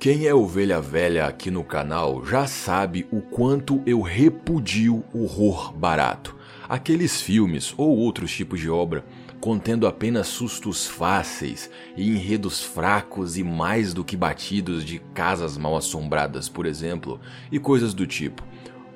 Quem é ovelha velha aqui no canal já sabe o quanto eu repudio horror barato. Aqueles filmes ou outros tipos de obra contendo apenas sustos fáceis e enredos fracos e mais do que batidos de casas mal assombradas, por exemplo, e coisas do tipo.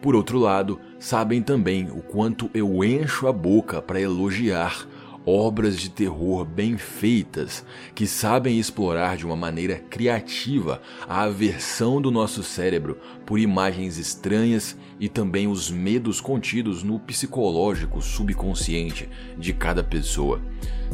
Por outro lado, sabem também o quanto eu encho a boca para elogiar obras de terror bem feitas que sabem explorar de uma maneira criativa a aversão do nosso cérebro por imagens estranhas e também os medos contidos no psicológico subconsciente de cada pessoa.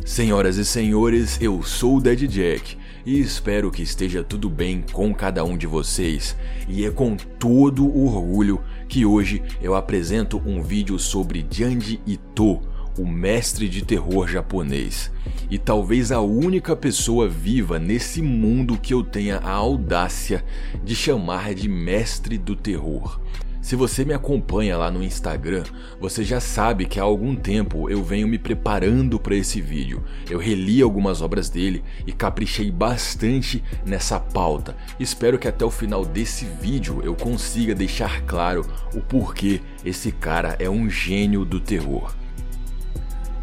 Senhoras e senhores, eu sou o Dead Jack e espero que esteja tudo bem com cada um de vocês. E é com todo orgulho que hoje eu apresento um vídeo sobre Janji Ito o mestre de terror japonês, e talvez a única pessoa viva nesse mundo que eu tenha a audácia de chamar de mestre do terror. Se você me acompanha lá no Instagram, você já sabe que há algum tempo eu venho me preparando para esse vídeo. Eu reli algumas obras dele e caprichei bastante nessa pauta. Espero que até o final desse vídeo eu consiga deixar claro o porquê esse cara é um gênio do terror.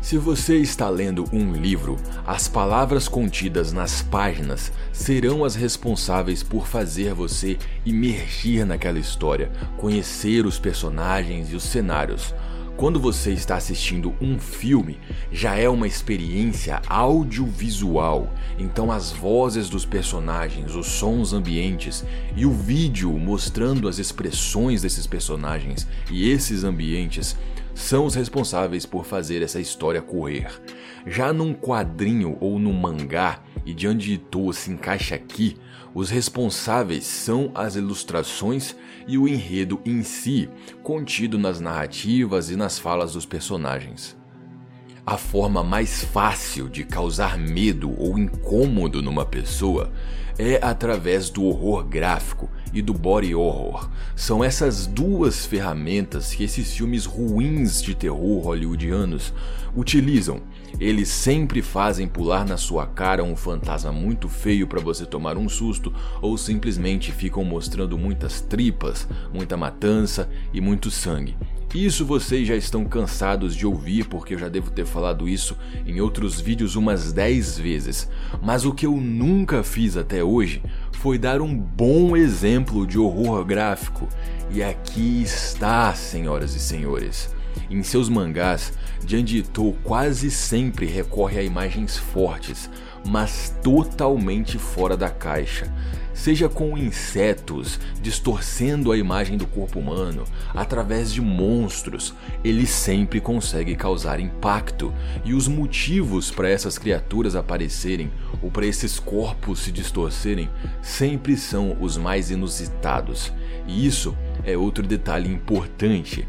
Se você está lendo um livro, as palavras contidas nas páginas serão as responsáveis por fazer você imergir naquela história, conhecer os personagens e os cenários. Quando você está assistindo um filme, já é uma experiência audiovisual, então as vozes dos personagens, os sons ambientes e o vídeo mostrando as expressões desses personagens e esses ambientes são os responsáveis por fazer essa história correr. Já num quadrinho ou num mangá, e de onde Ito se encaixa aqui, os responsáveis são as ilustrações e o enredo em si, contido nas narrativas e nas falas dos personagens. A forma mais fácil de causar medo ou incômodo numa pessoa é através do horror gráfico e do body horror. São essas duas ferramentas que esses filmes ruins de terror hollywoodianos utilizam. Eles sempre fazem pular na sua cara um fantasma muito feio para você tomar um susto, ou simplesmente ficam mostrando muitas tripas, muita matança e muito sangue. Isso vocês já estão cansados de ouvir porque eu já devo ter falado isso em outros vídeos umas 10 vezes. Mas o que eu nunca fiz até hoje foi dar um bom exemplo de horror gráfico. E aqui está, senhoras e senhores. Em seus mangás, Janji Ito quase sempre recorre a imagens fortes, mas totalmente fora da caixa. Seja com insetos distorcendo a imagem do corpo humano, através de monstros, ele sempre consegue causar impacto. E os motivos para essas criaturas aparecerem ou para esses corpos se distorcerem sempre são os mais inusitados. E isso é outro detalhe importante.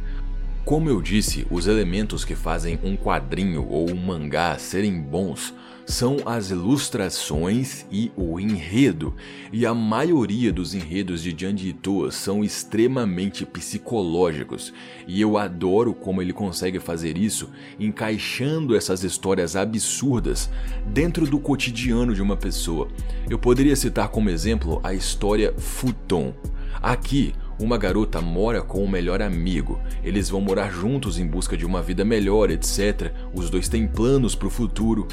Como eu disse, os elementos que fazem um quadrinho ou um mangá serem bons são as ilustrações e o enredo, e a maioria dos enredos de Janji Ito são extremamente psicológicos, e eu adoro como ele consegue fazer isso, encaixando essas histórias absurdas dentro do cotidiano de uma pessoa. Eu poderia citar como exemplo a história Futon. Aqui, uma garota mora com o melhor amigo. Eles vão morar juntos em busca de uma vida melhor, etc. Os dois têm planos para o futuro.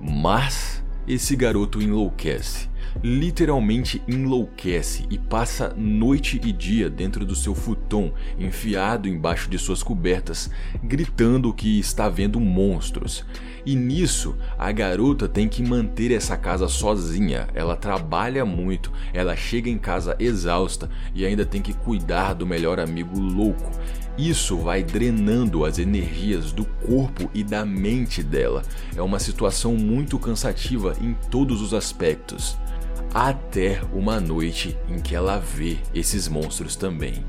Mas esse garoto enlouquece. Literalmente enlouquece e passa noite e dia dentro do seu futon, enfiado embaixo de suas cobertas, gritando que está vendo monstros. E nisso, a garota tem que manter essa casa sozinha. Ela trabalha muito, ela chega em casa exausta e ainda tem que cuidar do melhor amigo louco. Isso vai drenando as energias do corpo e da mente dela. É uma situação muito cansativa em todos os aspectos. Até uma noite em que ela vê esses monstros também.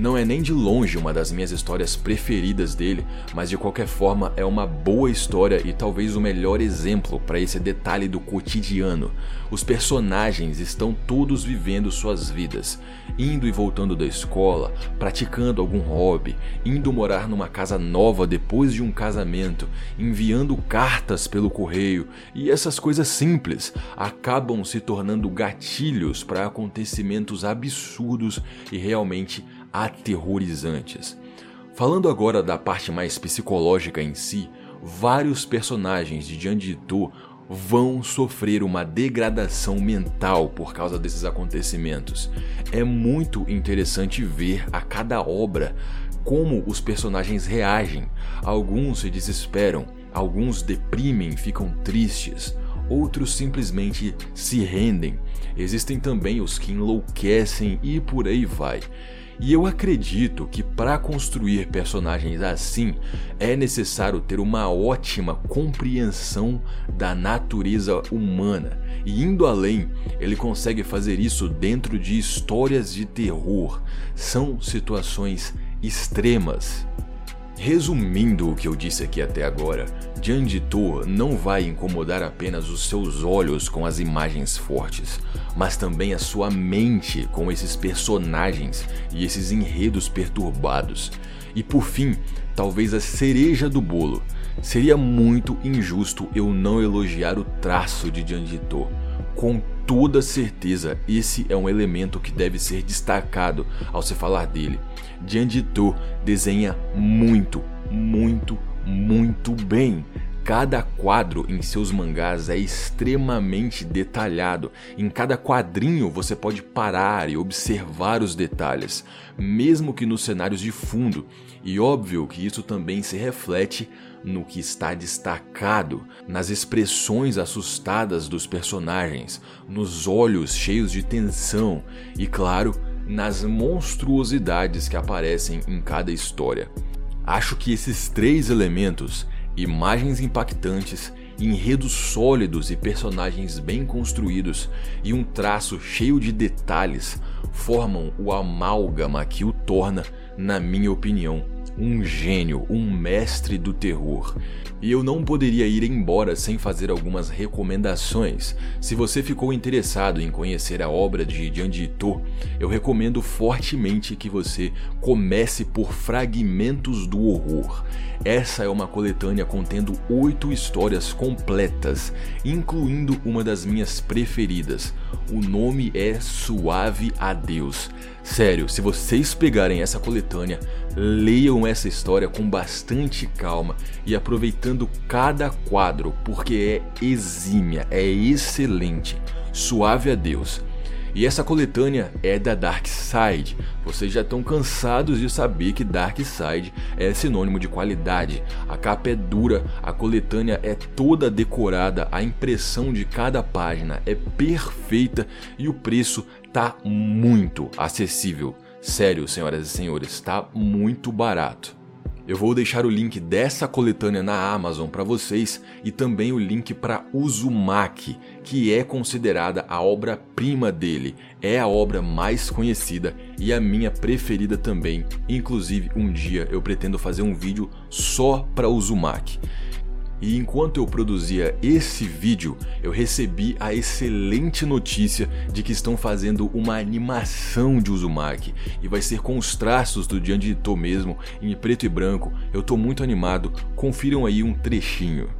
Não é nem de longe uma das minhas histórias preferidas dele, mas de qualquer forma é uma boa história e talvez o melhor exemplo para esse detalhe do cotidiano. Os personagens estão todos vivendo suas vidas, indo e voltando da escola, praticando algum hobby, indo morar numa casa nova depois de um casamento, enviando cartas pelo correio e essas coisas simples acabam se tornando gatilhos para acontecimentos absurdos e realmente aterrorizantes. Falando agora da parte mais psicológica em si, vários personagens de Janditu vão sofrer uma degradação mental por causa desses acontecimentos. É muito interessante ver a cada obra como os personagens reagem. Alguns se desesperam, alguns deprimem, ficam tristes, outros simplesmente se rendem. Existem também os que enlouquecem e por aí vai. E eu acredito que para construir personagens assim é necessário ter uma ótima compreensão da natureza humana. E indo além, ele consegue fazer isso dentro de histórias de terror. São situações extremas. Resumindo o que eu disse aqui até agora, Janditor não vai incomodar apenas os seus olhos com as imagens fortes, mas também a sua mente com esses personagens e esses enredos perturbados. E por fim, talvez a cereja do bolo. Seria muito injusto eu não elogiar o traço de Janditor. Com toda certeza, esse é um elemento que deve ser destacado ao se falar dele. Janditor desenha muito, muito, muito bem. Cada quadro em seus mangás é extremamente detalhado. Em cada quadrinho você pode parar e observar os detalhes, mesmo que nos cenários de fundo. E óbvio que isso também se reflete no que está destacado, nas expressões assustadas dos personagens, nos olhos cheios de tensão e, claro, nas monstruosidades que aparecem em cada história. Acho que esses três elementos, imagens impactantes, enredos sólidos e personagens bem construídos e um traço cheio de detalhes, formam o amálgama que o torna, na minha opinião, um gênio, um mestre do terror. E eu não poderia ir embora sem fazer algumas recomendações. Se você ficou interessado em conhecer a obra de Janji Ito, eu recomendo fortemente que você comece por Fragmentos do Horror. Essa é uma coletânea contendo oito histórias completas, incluindo uma das minhas preferidas. O nome é Suave a Deus. Sério, se vocês pegarem essa coletânea, leiam essa história com bastante calma e aproveitando cada quadro, porque é exímia, é excelente. Suave a Deus. E essa coletânea é da Dark Side. Vocês já estão cansados de saber que Dark Side é sinônimo de qualidade. A capa é dura, a coletânea é toda decorada, a impressão de cada página é perfeita e o preço tá muito acessível. Sério, senhoras e senhores, tá muito barato. Eu vou deixar o link dessa coletânea na Amazon para vocês e também o link para Uzumaki, que é considerada a obra-prima dele. É a obra mais conhecida e a minha preferida também. Inclusive, um dia eu pretendo fazer um vídeo só para Uzumaki. E enquanto eu produzia esse vídeo, eu recebi a excelente notícia de que estão fazendo uma animação de Uzumaki e vai ser com os traços do Janji Ito mesmo, em preto e branco. Eu tô muito animado. Confiram aí um trechinho.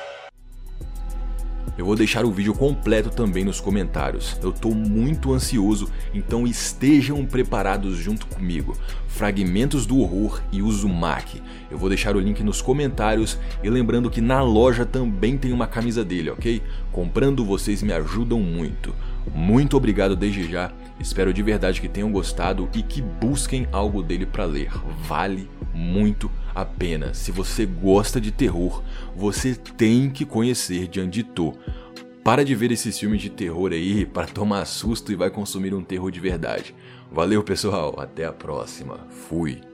Eu vou deixar o vídeo completo também nos comentários. Eu estou muito ansioso, então estejam preparados junto comigo. Fragmentos do Horror e Uzumaki. Eu vou deixar o link nos comentários e lembrando que na loja também tem uma camisa dele, ok? Comprando vocês me ajudam muito. Muito obrigado desde já. Espero de verdade que tenham gostado e que busquem algo dele para ler. Vale muito a pena. Se você gosta de terror, você tem que conhecer Jandito. Para de ver esses filmes de terror aí para tomar susto e vai consumir um terror de verdade. Valeu, pessoal. Até a próxima. Fui.